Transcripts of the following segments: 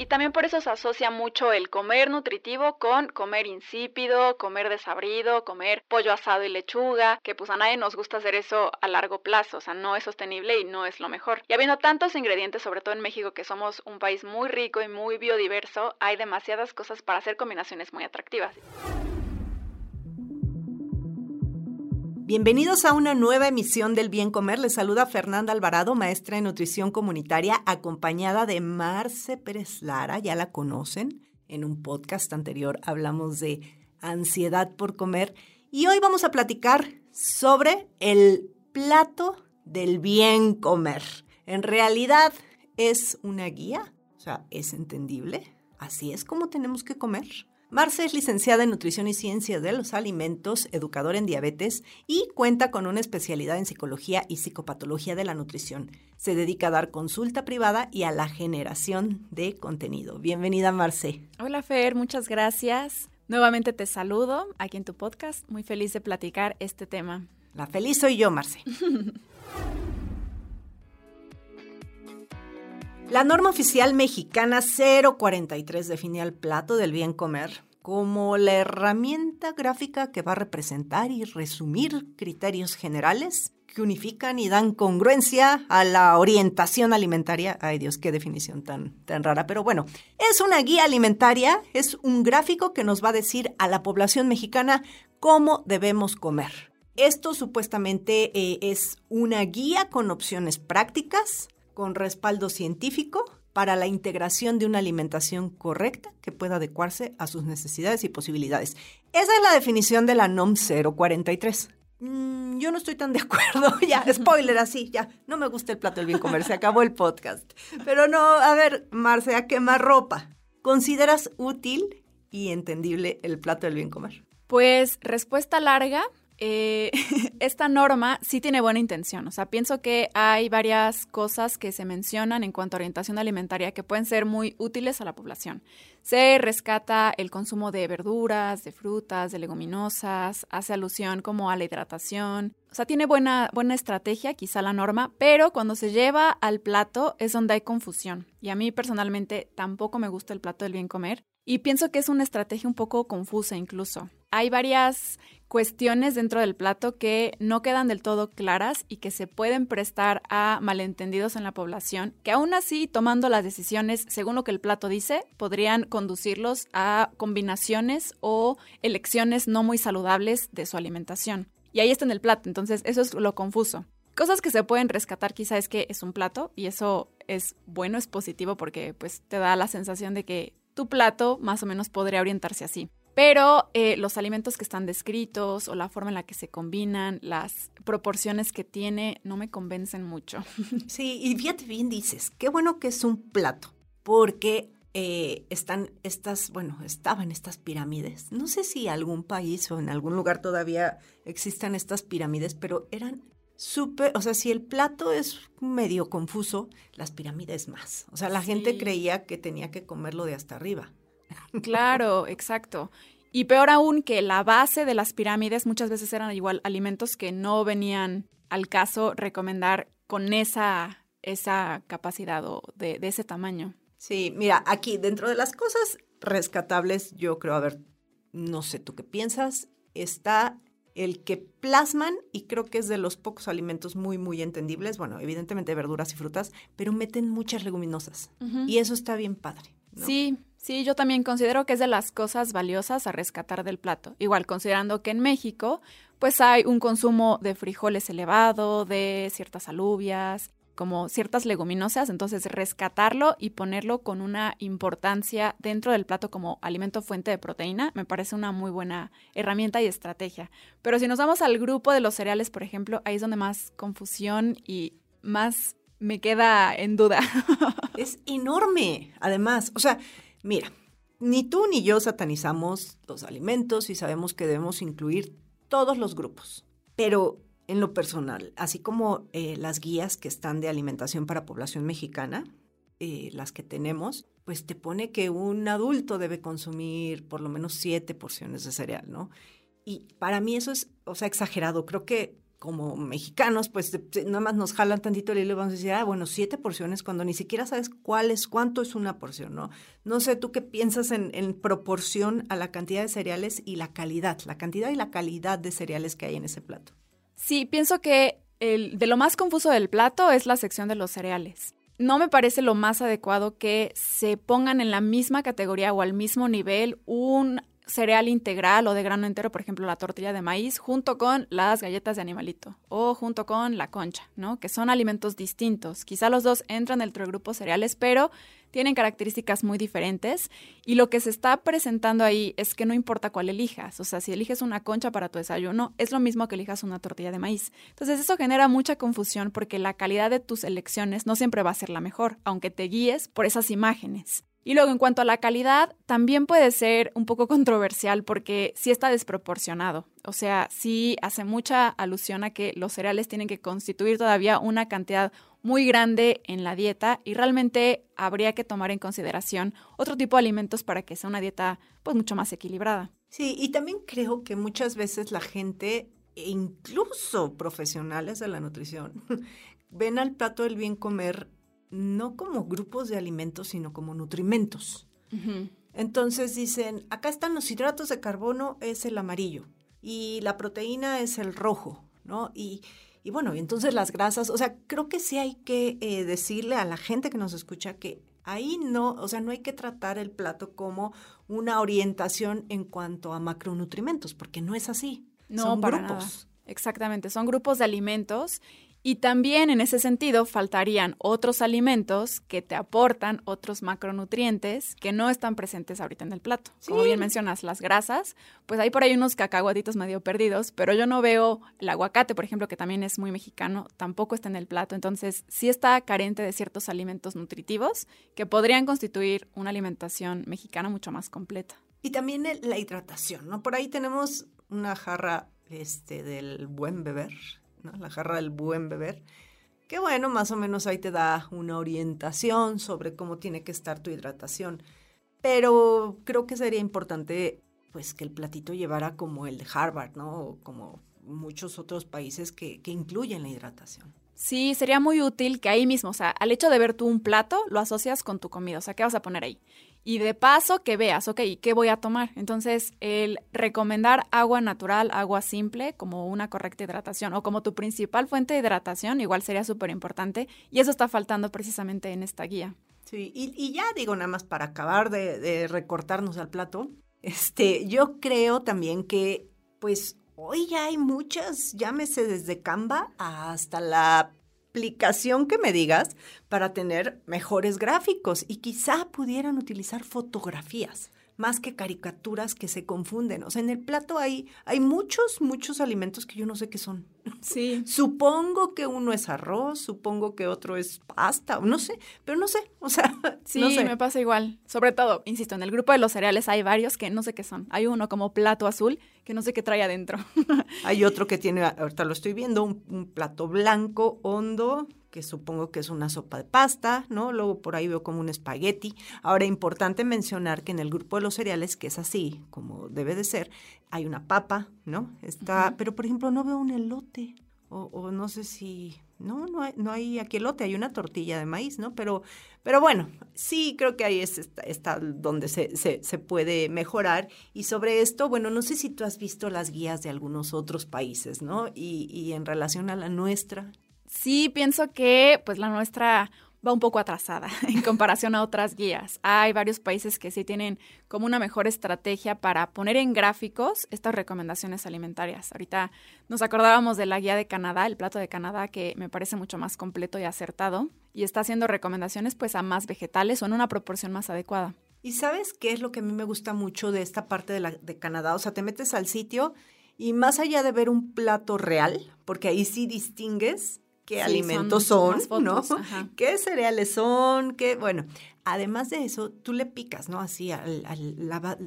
Y también por eso se asocia mucho el comer nutritivo con comer insípido, comer desabrido, comer pollo asado y lechuga, que pues a nadie nos gusta hacer eso a largo plazo, o sea, no es sostenible y no es lo mejor. Y habiendo tantos ingredientes, sobre todo en México, que somos un país muy rico y muy biodiverso, hay demasiadas cosas para hacer combinaciones muy atractivas. Bienvenidos a una nueva emisión del Bien Comer. Les saluda Fernanda Alvarado, maestra en nutrición comunitaria, acompañada de Marce Pérez Lara. Ya la conocen. En un podcast anterior hablamos de ansiedad por comer. Y hoy vamos a platicar sobre el plato del bien comer. En realidad es una guía, o sea, es entendible. Así es como tenemos que comer. Marce es licenciada en Nutrición y Ciencias de los Alimentos, educadora en diabetes y cuenta con una especialidad en Psicología y Psicopatología de la Nutrición. Se dedica a dar consulta privada y a la generación de contenido. Bienvenida, Marce. Hola, Fer, muchas gracias. Nuevamente te saludo aquí en tu podcast. Muy feliz de platicar este tema. La feliz soy yo, Marce. La norma oficial mexicana 043 define al plato del bien comer como la herramienta gráfica que va a representar y resumir criterios generales que unifican y dan congruencia a la orientación alimentaria. Ay Dios, qué definición tan, tan rara. Pero bueno, es una guía alimentaria, es un gráfico que nos va a decir a la población mexicana cómo debemos comer. Esto supuestamente eh, es una guía con opciones prácticas, con respaldo científico para la integración de una alimentación correcta que pueda adecuarse a sus necesidades y posibilidades. Esa es la definición de la NOM 043. Mm, yo no estoy tan de acuerdo, ya, spoiler así, ya, no me gusta el plato del bien comer, se acabó el podcast. Pero no, a ver, Marce, a quemar ropa. ¿Consideras útil y entendible el plato del bien comer? Pues respuesta larga, eh, esta norma sí tiene buena intención. O sea, pienso que hay varias cosas que se mencionan en cuanto a orientación alimentaria que pueden ser muy útiles a la población. Se rescata el consumo de verduras, de frutas, de leguminosas, hace alusión como a la hidratación. O sea, tiene buena, buena estrategia quizá la norma, pero cuando se lleva al plato es donde hay confusión. Y a mí personalmente tampoco me gusta el plato del bien comer. Y pienso que es una estrategia un poco confusa incluso. Hay varias cuestiones dentro del plato que no quedan del todo claras y que se pueden prestar a malentendidos en la población, que aún así, tomando las decisiones según lo que el plato dice, podrían conducirlos a combinaciones o elecciones no muy saludables de su alimentación. Y ahí está en el plato, entonces eso es lo confuso. Cosas que se pueden rescatar quizá es que es un plato y eso es bueno, es positivo porque pues te da la sensación de que tu plato más o menos podría orientarse así. Pero eh, los alimentos que están descritos o la forma en la que se combinan, las proporciones que tiene, no me convencen mucho. Sí, y fíjate bien dices, qué bueno que es un plato, porque eh, están estas, bueno, estaban estas pirámides. No sé si algún país o en algún lugar todavía existan estas pirámides, pero eran súper, o sea, si el plato es medio confuso, las pirámides más. O sea, la gente creía que tenía que comerlo de hasta arriba. Claro, exacto. Y peor aún que la base de las pirámides muchas veces eran igual alimentos que no venían al caso recomendar con esa, esa capacidad o de, de ese tamaño. Sí, mira, aquí dentro de las cosas rescatables, yo creo, a ver, no sé tú qué piensas, está el que plasman, y creo que es de los pocos alimentos muy, muy entendibles, bueno, evidentemente verduras y frutas, pero meten muchas leguminosas. Y eso está bien padre. Sí, sí, yo también considero que es de las cosas valiosas a rescatar del plato. Igual, considerando que en México, pues hay un consumo de frijoles elevado, de ciertas alubias, como ciertas leguminosas, entonces rescatarlo y ponerlo con una importancia dentro del plato como alimento fuente de proteína me parece una muy buena herramienta y estrategia. Pero si nos vamos al grupo de los cereales, por ejemplo, ahí es donde más confusión y más me queda en duda. es enorme, además. O sea, mira, ni tú ni yo satanizamos los alimentos y sabemos que debemos incluir todos los grupos. Pero en lo personal, así como eh, las guías que están de alimentación para población mexicana, eh, las que tenemos, pues te pone que un adulto debe consumir por lo menos siete porciones de cereal, ¿no? Y para mí eso es, o sea, exagerado. Creo que como mexicanos, pues nada más nos jalan tantito el hilo y vamos a decir, ah, bueno, siete porciones, cuando ni siquiera sabes cuál es, cuánto es una porción, ¿no? No sé, tú qué piensas en, proporción a la cantidad de cereales y la calidad, la cantidad y la calidad de cereales que hay en ese plato. Sí, pienso que el, de lo más confuso del plato es la sección de los cereales. No me parece lo más adecuado que se pongan en la misma categoría o al mismo nivel un cereal integral o de grano entero, por ejemplo, la tortilla de maíz, junto con las galletas de animalito o junto con la concha, ¿no? Que son alimentos distintos. Quizá los dos entran dentro del grupo cereales, pero tienen características muy diferentes y lo que se está presentando ahí es que no importa cuál elijas, o sea, si eliges una concha para tu desayuno, es lo mismo que elijas una tortilla de maíz. Entonces eso genera mucha confusión porque la calidad de tus elecciones no siempre va a ser la mejor, aunque te guíes por esas imágenes. Y luego, en cuanto a la calidad, también puede ser un poco controversial porque sí está desproporcionado. O sea, sí hace mucha alusión a que los cereales tienen que constituir todavía una cantidad muy grande en la dieta y realmente habría que tomar en consideración otro tipo de alimentos para que sea una dieta pues mucho más equilibrada. Sí, y también creo que muchas veces la gente, e incluso profesionales de la nutrición, ven al plato del bien comer no como grupos de alimentos, sino como nutrimentos. Entonces dicen, acá están los hidratos de carbono, es el amarillo, y la proteína es el rojo, ¿no? Y, y bueno, entonces las grasas, o sea, creo que sí hay que eh, decirle a la gente que nos escucha que ahí no, o sea, no hay que tratar el plato como una orientación en cuanto a macronutrimentos, porque no es así. No, son grupos. Exactamente, son grupos de alimentos y también en ese sentido faltarían otros alimentos que te aportan otros macronutrientes que no están presentes ahorita en el plato. Como bien mencionas, las grasas, pues hay por ahí unos cacahuatitos medio perdidos, pero yo no veo el aguacate, por ejemplo, que también es muy mexicano, tampoco está en el plato. Entonces, sí está carente de ciertos alimentos nutritivos que podrían constituir una alimentación mexicana mucho más completa. Y también la hidratación, ¿no? Por ahí tenemos una jarra este, del buen beber, la jarra del buen beber, que bueno, más o menos ahí te da una orientación sobre cómo tiene que estar tu hidratación. Pero creo que sería importante pues que el platito llevara como el de Harvard, ¿no? O como muchos otros países que, que incluyen la hidratación. Sí, sería muy útil que ahí mismo, o sea, al hecho de ver tú un plato, lo asocias con tu comida, o sea, ¿qué vas a poner ahí? Y de paso que veas, ok, ¿qué voy a tomar? Entonces, el recomendar agua natural, agua simple, como una correcta hidratación o como tu principal fuente de hidratación, igual sería súper importante. Y eso está faltando precisamente en esta guía. Sí, y, ya digo nada más para acabar de, recortarnos al plato, este, yo creo también que, pues, hoy ya hay muchas, llámese desde Canva hasta la aplicación que me digas para tener mejores gráficos y quizá pudieran utilizar fotografías más que caricaturas que se confunden. O sea, en el plato hay, hay muchos, muchos alimentos que yo no sé qué son. Sí. supongo que uno es arroz, supongo que otro es pasta, no sé, pero no sé. O sea, sí, no sé. me pasa igual. Sobre todo, insisto, en el grupo de los cereales hay varios que no sé qué son. Hay uno como plato azul que no sé qué trae adentro. hay otro que tiene, ahorita lo estoy viendo, un plato blanco, hondo, que supongo que es una sopa de pasta, ¿no? Luego por ahí veo como un espagueti. Ahora, importante mencionar que en el grupo de los cereales, que es así, como debe de ser, hay una papa, ¿no? Está, pero por ejemplo no veo un elote, o, no sé si, no, no hay, no hay aquí elote, hay una tortilla de maíz, ¿no? Pero, pero bueno, sí creo que ahí es, está, donde se, se, se, puede mejorar. Y sobre esto, bueno, no sé si tú has visto las guías de algunos otros países, ¿no? Y, y en relación a la nuestra, Sí, pienso que pues la nuestra va un poco atrasada en comparación a otras guías. Hay varios países que sí tienen como una mejor estrategia para poner en gráficos estas recomendaciones alimentarias. Ahorita nos acordábamos de la guía de Canadá, el plato de Canadá, que me parece mucho más completo y acertado y está haciendo recomendaciones pues a más vegetales o en una proporción más adecuada. ¿Y sabes qué es lo que a mí me gusta mucho de esta parte de, de Canadá? O sea, te metes al sitio y más allá de ver un plato real, porque ahí sí distingues qué alimentos son, ¿no? ¿Qué cereales son? ¿Qué? Bueno, además de eso, tú le picas, ¿no? Así, al,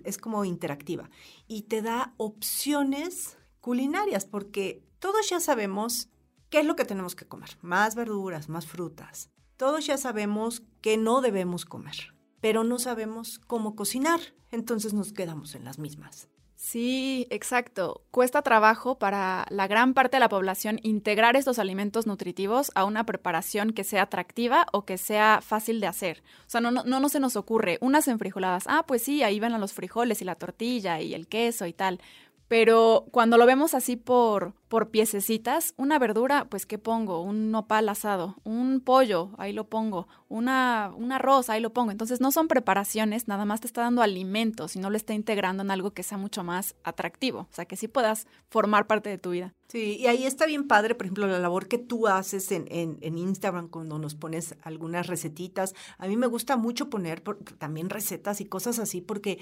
es como interactiva. Y te da opciones culinarias, porque todos ya sabemos qué es lo que tenemos que comer. Más verduras, más frutas. Todos ya sabemos qué no debemos comer, pero no sabemos cómo cocinar. Entonces nos quedamos en las mismas. Sí, exacto. Cuesta trabajo para la gran parte de la población integrar estos alimentos nutritivos a una preparación que sea atractiva o que sea fácil de hacer. O sea, no, no, no se nos ocurre unas enfrijoladas. Ah, pues sí, ahí van los frijoles y la tortilla y el queso y tal. Pero cuando lo vemos así por, por piececitas, una verdura, pues ¿qué pongo? Un nopal asado, un pollo, ahí lo pongo, una, un arroz, ahí lo pongo. Entonces no son preparaciones, nada más te está dando alimentos y no lo está integrando en algo que sea mucho más atractivo. O sea, que sí puedas formar parte de tu vida. Sí, y ahí está bien padre, por ejemplo, la labor que tú haces en, en, en Instagram cuando nos pones algunas recetitas. A mí me gusta mucho poner también recetas y cosas así porque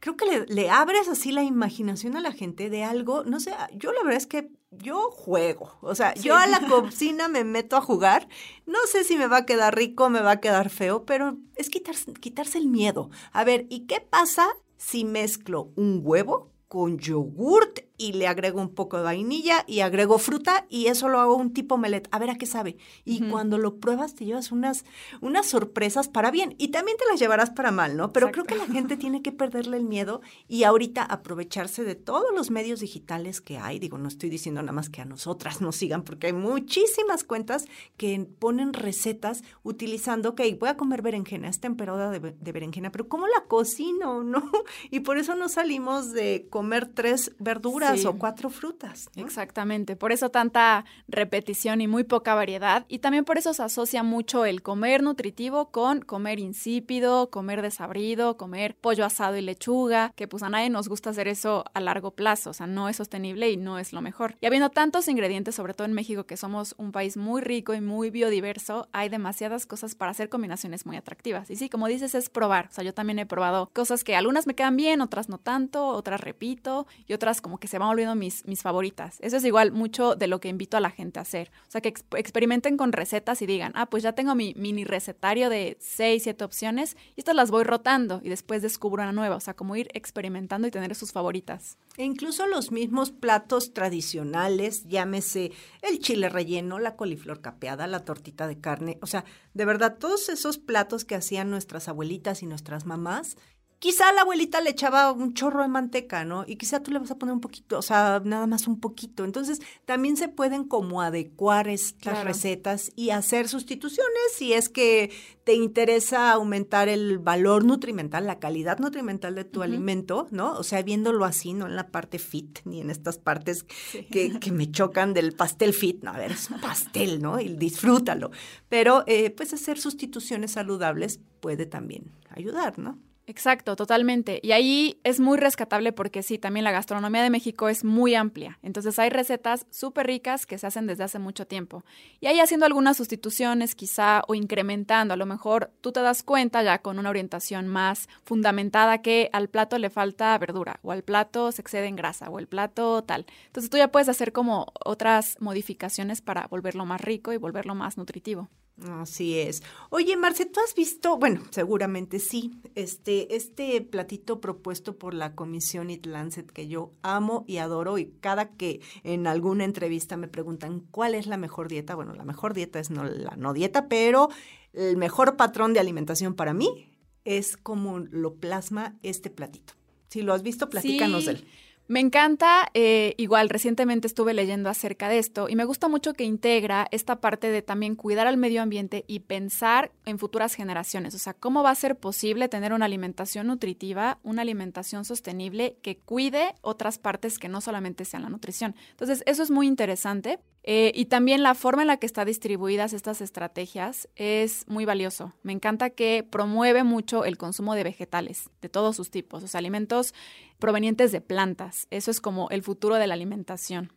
creo que le, abres así la imaginación a la gente de algo, no sé, yo la verdad es que yo juego, o sea, yo a la cocina me meto a jugar, no sé si me va a quedar rico, me va a quedar feo, pero es quitarse, quitarse el miedo. A ver, ¿y qué pasa si mezclo un huevo con yogurt y le agrego un poco de vainilla y agrego fruta y eso lo hago un tipo melet. A ver a qué sabe. Y cuando lo pruebas te llevas unas, unas sorpresas para bien y también te las llevarás para mal, ¿no? Pero creo que la gente tiene que perderle el miedo y ahorita aprovecharse de todos los medios digitales que hay. Digo, no estoy diciendo nada más que a nosotras nos sigan porque hay muchísimas cuentas que ponen recetas utilizando, ok, voy a comer berenjena, es temporada de, berenjena, pero ¿cómo la cocino, no? Y por eso no salimos de comer tres verduras o cuatro frutas. Exactamente, por eso tanta repetición y muy poca variedad. Y también por eso se asocia mucho el comer nutritivo con comer insípido, comer desabrido, comer pollo asado y lechuga, que pues a nadie nos gusta hacer eso a largo plazo, o sea, no es sostenible y no es lo mejor. Y habiendo tantos ingredientes, sobre todo en México, que somos un país muy rico y muy biodiverso, hay demasiadas cosas para hacer combinaciones muy atractivas. Y sí, como dices, es probar. O sea, yo también he probado cosas que algunas me quedan bien, otras no tanto, otras repito y otras como que se van volviendo mis, mis favoritas. Eso es igual mucho de lo que invito a la gente a hacer. O sea, que experimenten con recetas y digan, ah, pues ya tengo mi mini recetario de 6, 7 opciones y estas las voy rotando y después descubro una nueva. O sea, como ir experimentando y tener sus favoritas. E incluso los mismos platos tradicionales, llámese el chile relleno, la coliflor capeada, la tortita de carne. O sea, de verdad, todos esos platos que hacían nuestras abuelitas y nuestras mamás Quizá la abuelita le echaba un chorro de manteca, ¿no? Y quizá tú le vas a poner un poquito, o sea, nada más un poquito. Entonces, también se pueden como adecuar estas recetas y hacer sustituciones si es que te interesa aumentar el valor nutrimental, la calidad nutrimental de tu alimento, ¿no? O sea, viéndolo así, no en la parte fit, ni en estas partes que, que, me chocan del pastel fit. No, a ver, es un pastel, ¿no? Y disfrútalo. Pero, eh, pues, hacer sustituciones saludables puede también ayudar, ¿no? Exacto, totalmente. Y ahí es muy rescatable porque sí, también la gastronomía de México es muy amplia. Entonces hay recetas súper ricas que se hacen desde hace mucho tiempo. Y ahí haciendo algunas sustituciones quizá o incrementando, a lo mejor tú te das cuenta ya con una orientación más fundamentada que al plato le falta verdura o al plato se excede en grasa o el plato tal. Entonces tú ya puedes hacer como otras modificaciones para volverlo más rico y volverlo más nutritivo. Así es. Oye, Marce, ¿tú has visto, bueno, seguramente sí, este, este platito propuesto por la Comisión It Lancet que yo amo y adoro y cada que en alguna entrevista me preguntan cuál es la mejor dieta, bueno, la mejor dieta es no la no dieta, pero el mejor patrón de alimentación para mí es como lo plasma este platito. Si lo has visto, platícanos de él. Me encanta, eh, igual recientemente estuve leyendo acerca de esto y me gusta mucho que integra esta parte de también cuidar al medio ambiente y pensar en futuras generaciones. O sea, cómo va a ser posible tener una alimentación nutritiva, una alimentación sostenible que cuide otras partes que no solamente sean la nutrición. Entonces, eso es muy interesante. Eh, y también la forma en la que están distribuidas estas estrategias es muy valioso. Me encanta que promueve mucho el consumo de vegetales, de todos sus tipos, los alimentos provenientes de plantas. Eso es como el futuro de la alimentación.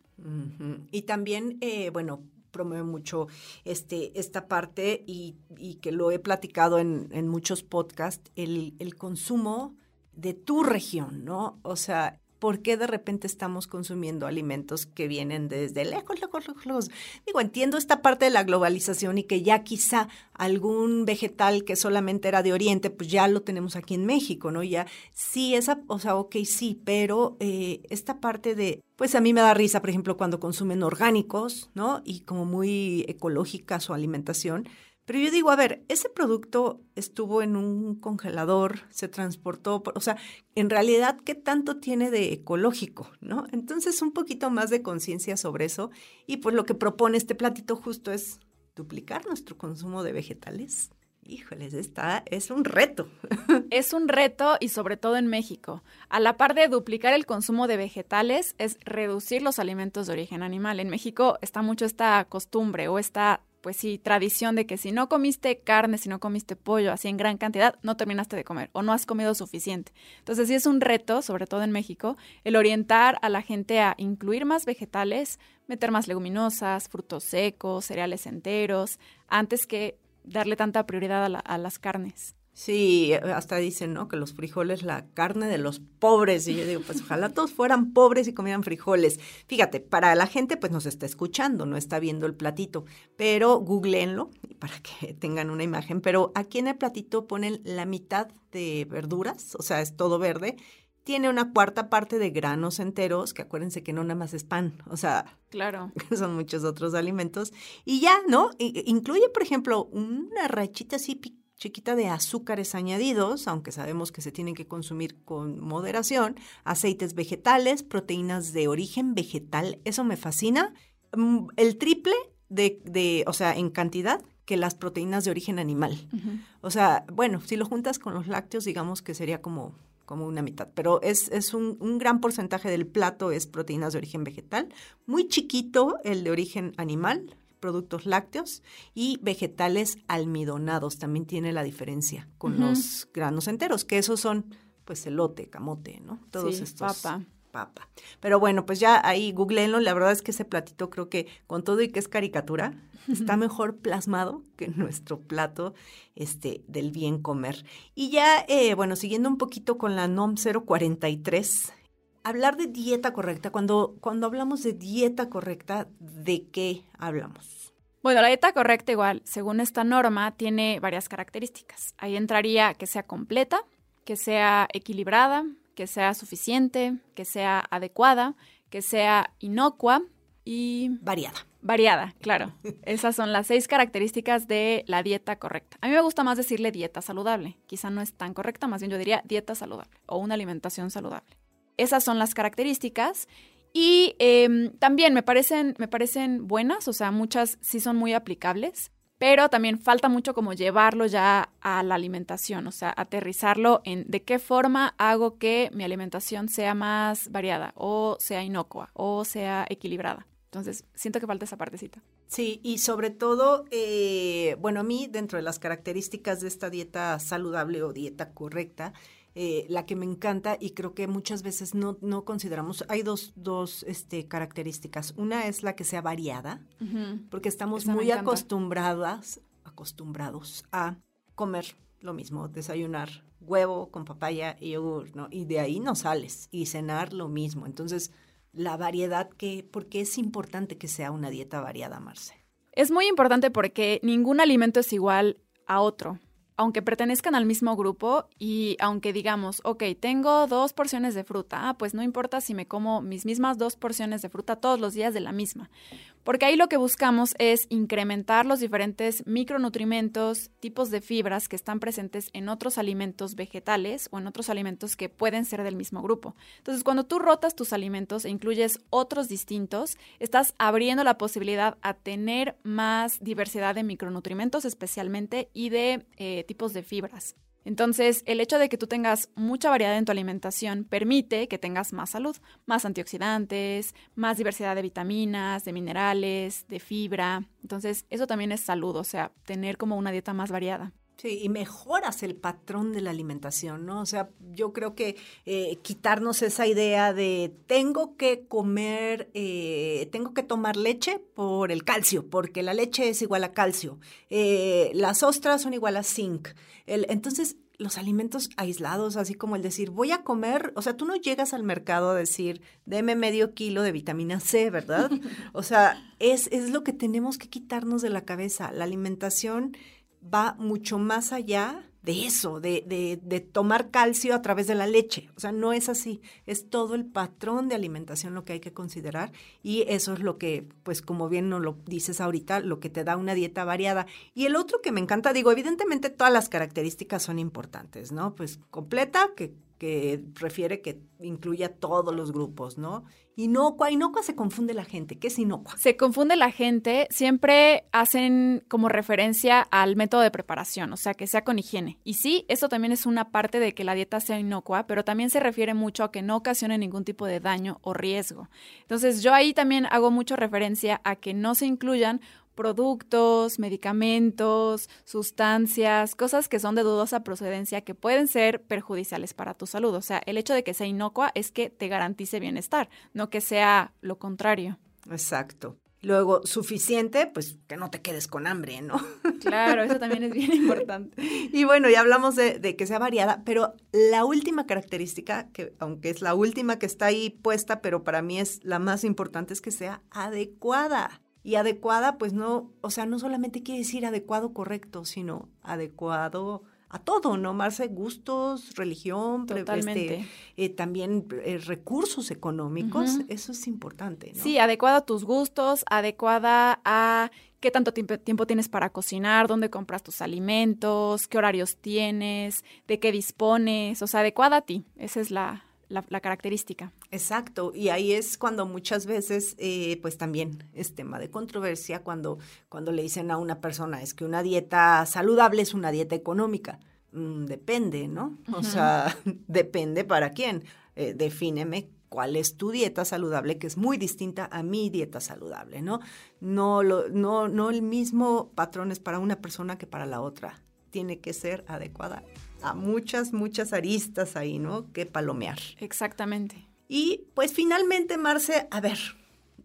Y también, eh, bueno, promueve mucho este, esta parte y, que lo he platicado en, en muchos podcasts, el, el consumo de tu región, ¿no? O sea, ¿por qué de repente estamos consumiendo alimentos que vienen desde lejos, lejos, lejos? Digo, entiendo esta parte de la globalización y que ya quizá algún vegetal que solamente era de Oriente, pues ya lo tenemos aquí en México, ¿no? Ya, sí, esa, o sea, ok, sí, pero eh, esta parte de, pues a mí me da risa, por ejemplo, cuando consumen orgánicos, ¿no? Y como muy ecológica su alimentación, pero yo digo, a ver, ese producto estuvo en un congelador, se transportó, o sea, en realidad, ¿qué tanto tiene de ecológico? ¿No? Entonces, un poquito más de conciencia sobre eso. Y pues lo que propone este platito justo es duplicar nuestro consumo de vegetales. Híjoles, está, es un reto. Es un reto y sobre todo en México. A la par de duplicar el consumo de vegetales, es reducir los alimentos de origen animal. En México está mucho esta costumbre o esta pues sí, tradición de que si no comiste carne, si no comiste pollo así en gran cantidad, no terminaste de comer o no has comido suficiente. Entonces sí es un reto, sobre todo en México, el orientar a la gente a incluir más vegetales, meter más leguminosas, frutos secos, cereales enteros, antes que darle tanta prioridad a, a las carnes. Sí, hasta dicen, ¿no? Que los frijoles, la carne de los pobres. Y yo digo, pues ojalá todos fueran pobres y comieran frijoles. Fíjate, para la gente, pues nos está escuchando, no está viendo el platito, pero googleenlo para que tengan una imagen. Pero aquí en el platito ponen la mitad de verduras, o sea, es todo verde. Tiene una cuarta parte de granos enteros, que acuérdense que no nada más es pan, o sea, claro, son muchos otros alimentos. Y ya, ¿no? incluye, por ejemplo, una rachita así chiquita de azúcares añadidos, aunque sabemos que se tienen que consumir con moderación, aceites vegetales, proteínas de origen vegetal, eso me fascina. Mm, el triple de, de o sea, en cantidad que las proteínas de origen animal. O sea, bueno, si lo juntas con los lácteos, digamos que sería como, como una mitad, pero es, es un, un, gran porcentaje del plato es proteínas de origen vegetal, muy chiquito el de origen animal, productos lácteos y vegetales almidonados. También tiene la diferencia con los granos enteros, que esos son pues elote, camote, ¿no? Todos estos. Papa. Papa. Pero bueno, pues ya ahí googleenlo. La verdad es que ese platito creo que con todo y que es caricatura, está mejor plasmado que nuestro plato este, del bien comer. Y ya, eh, bueno, siguiendo un poquito con la NOM 043, hablar de dieta correcta, cuando, cuando hablamos de dieta correcta, ¿de qué hablamos? Bueno, la dieta correcta igual, según esta norma, tiene varias características. Ahí entraría que sea completa, que sea equilibrada, que sea suficiente, que sea adecuada, que sea inocua y... Variada. Variada, claro. Esas son las seis características de la dieta correcta. A mí me gusta más decirle dieta saludable. Quizá no es tan correcta, más bien yo diría dieta saludable o una alimentación saludable. Esas son las características. Y em, también me parecen, me parecen buenas, o sea, muchas sí son muy aplicables, pero también falta mucho como llevarlo ya a la alimentación, o sea, aterrizarlo en de qué forma hago que mi alimentación sea más variada, o sea inocua, o sea equilibrada. Entonces, siento que falta esa partecita. Sí, y sobre todo, eh, bueno, a mí dentro de las características de esta dieta saludable o dieta correcta, eh, la que me encanta y creo que muchas veces no, no consideramos, hay dos, dos este, características. Una es la que sea variada, porque estamos muy acostumbradas, acostumbrados a comer lo mismo, desayunar huevo con papaya y yogur, ¿no? Y de ahí no sales, y cenar lo mismo. Entonces, la variedad que, ¿por qué es importante que sea una dieta variada, Marce? Es muy importante porque ningún alimento es igual a otro aunque pertenezcan al mismo grupo y aunque digamos, ok, tengo dos porciones de fruta, ah, pues no importa si me como mis mismas dos porciones de fruta todos los días de la misma. Porque ahí lo que buscamos es incrementar los diferentes micronutrimentos, tipos de fibras que están presentes en otros alimentos vegetales o en otros alimentos que pueden ser del mismo grupo. Entonces, cuando tú rotas tus alimentos e incluyes otros distintos, estás abriendo la posibilidad a tener más diversidad de micronutrimentos especialmente y de eh, tipos de fibras. Entonces, el hecho de que tú tengas mucha variedad en tu alimentación permite que tengas más salud, más antioxidantes, más diversidad de vitaminas, de minerales, de fibra. Entonces, eso también es salud, o sea, tener como una dieta más variada. Sí, y mejoras el patrón de la alimentación, ¿no? O sea, yo creo que eh, quitarnos esa idea de tengo que comer, eh, tengo que tomar leche por el calcio, porque la leche es igual a calcio, eh, las ostras son igual a zinc. El, entonces, los alimentos aislados, así como el decir, voy a comer, o sea, tú no llegas al mercado a decir, deme medio kilo de vitamina C, ¿verdad? O sea, es, es lo que tenemos que quitarnos de la cabeza. La alimentación va mucho más allá de eso, de, de, de, tomar calcio a través de la leche. O sea, no es así. Es todo el patrón de alimentación lo que hay que considerar y eso es lo que, pues como bien nos lo dices ahorita, lo que te da una dieta variada. Y el otro que me encanta, digo, evidentemente todas las características son importantes, ¿no? Pues completa, que que refiere que incluye a todos los grupos, ¿no? Inocua, inocua se confunde la gente. ¿Qué es inocua? Se confunde la gente. Siempre hacen como referencia al método de preparación, o sea, que sea con higiene. Y sí, eso también es una parte de que la dieta sea inocua, pero también se refiere mucho a que no ocasione ningún tipo de daño o riesgo. Entonces, yo ahí también hago mucho referencia a que no se incluyan productos, medicamentos, sustancias, cosas que son de dudosa procedencia que pueden ser perjudiciales para tu salud. O sea, el hecho de que sea inocua es que te garantice bienestar, no que sea lo contrario. Exacto. Luego, suficiente, pues que no te quedes con hambre, ¿no? Claro, eso también es bien importante. Y bueno, ya hablamos de, de, que sea variada, pero la última característica, que aunque es la última que está ahí puesta, pero para mí es la más importante, es que sea adecuada. Y adecuada, pues no, o sea, no solamente quiere decir adecuado correcto, sino adecuado a todo, ¿no? Marce, gustos, religión, Totalmente. Este, eh, también eh, recursos económicos, uh -huh. eso es importante, ¿no? Sí, adecuada a tus gustos, adecuada a qué tanto tiempo, tiempo, tienes para cocinar, dónde compras tus alimentos, qué horarios tienes, de qué dispones, o sea, adecuada a ti, esa es la, la, la, característica. Exacto, y ahí es cuando muchas veces, eh, pues también es tema de controversia cuando, cuando le dicen a una persona, es que una dieta saludable es una dieta económica. Mm, depende, ¿no? Uh -huh. O sea, depende para quién. Eh, defíneme cuál es tu dieta saludable, que es muy distinta a mi dieta saludable, ¿no? No, lo, no, no el mismo patrón es para una persona que para la otra. Tiene que ser adecuada a muchas, muchas aristas ahí, ¿no? Que palomear. Exactamente. Y pues finalmente, Marce, a ver,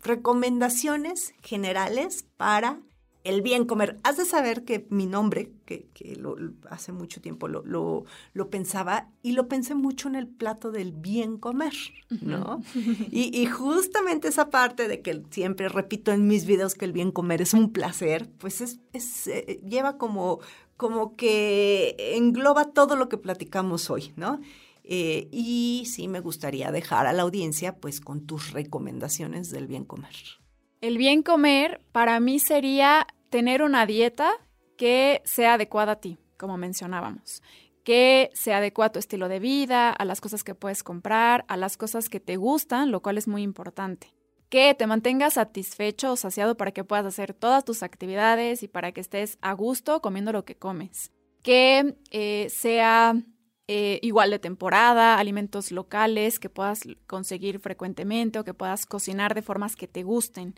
recomendaciones generales para el bien comer. Has de saber que mi nombre, que, que lo, hace mucho tiempo lo, lo, lo, pensaba, y lo pensé mucho en el plato del bien comer, ¿no? Y, y, justamente esa parte de que siempre repito en mis videos que el bien comer es un placer, pues es, es eh, lleva como, como que engloba todo lo que platicamos hoy, ¿no? Eh, y sí me gustaría dejar a la audiencia pues con tus recomendaciones del bien comer. El bien comer para mí sería tener una dieta que sea adecuada a ti, como mencionábamos, que se adecua a tu estilo de vida, a las cosas que puedes comprar, a las cosas que te gustan, lo cual es muy importante. Que te mantengas satisfecho o saciado para que puedas hacer todas tus actividades y para que estés a gusto comiendo lo que comes. Que eh, sea eh, igual de temporada, alimentos locales que puedas conseguir frecuentemente o que puedas cocinar de formas que te gusten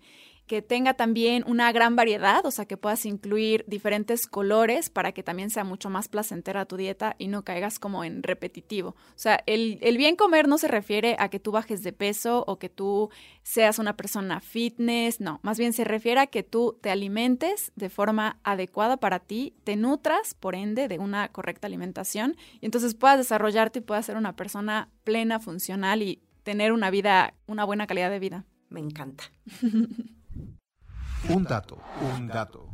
que tenga también una gran variedad, o sea, que puedas incluir diferentes colores para que también sea mucho más placentera tu dieta y no caigas como en repetitivo. O sea, el, el, bien comer no se refiere a que tú bajes de peso o que tú seas una persona fitness, no, más bien se refiere a que tú te alimentes de forma adecuada para ti, te nutras, por ende, de una correcta alimentación y entonces puedas desarrollarte y puedas ser una persona plena, funcional y tener una vida, una buena calidad de vida. Me encanta. Un dato, un dato.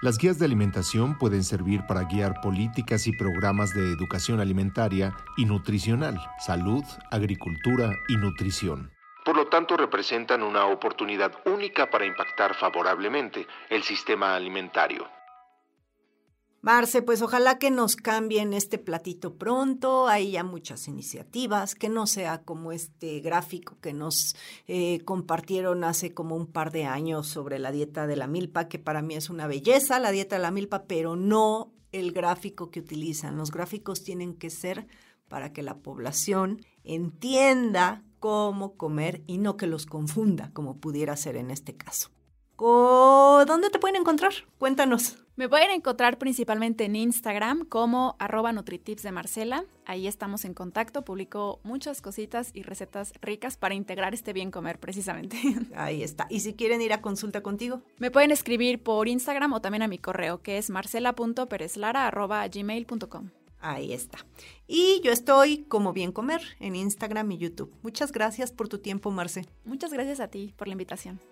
Las guías de alimentación pueden servir para guiar políticas y programas de educación alimentaria y nutricional, salud, agricultura y nutrición. Por lo tanto, representan una oportunidad única para impactar favorablemente el sistema alimentario. Marce, pues ojalá que nos cambien este platito pronto, hay ya muchas iniciativas, que no sea como este gráfico que nos eh, compartieron hace como un par de años sobre la dieta de la milpa, que para mí es una belleza, la dieta de la milpa, pero no el gráfico que utilizan. Los gráficos tienen que ser para que la población entienda cómo comer y no que los confunda, como pudiera ser en este caso. ¿Dónde te pueden encontrar? Cuéntanos. Me pueden encontrar principalmente en Instagram como arroba Nutritips de Marcela. Ahí estamos en contacto, publico muchas cositas y recetas ricas para integrar este bien comer precisamente. Ahí está. ¿Y si quieren ir a consulta contigo? Me pueden escribir por Instagram o también a mi correo que es marcela.perezlara.gmail.com. Ahí está. Y yo estoy como Bien Comer en Instagram y YouTube. Muchas gracias por tu tiempo, Marce. Muchas gracias a ti por la invitación.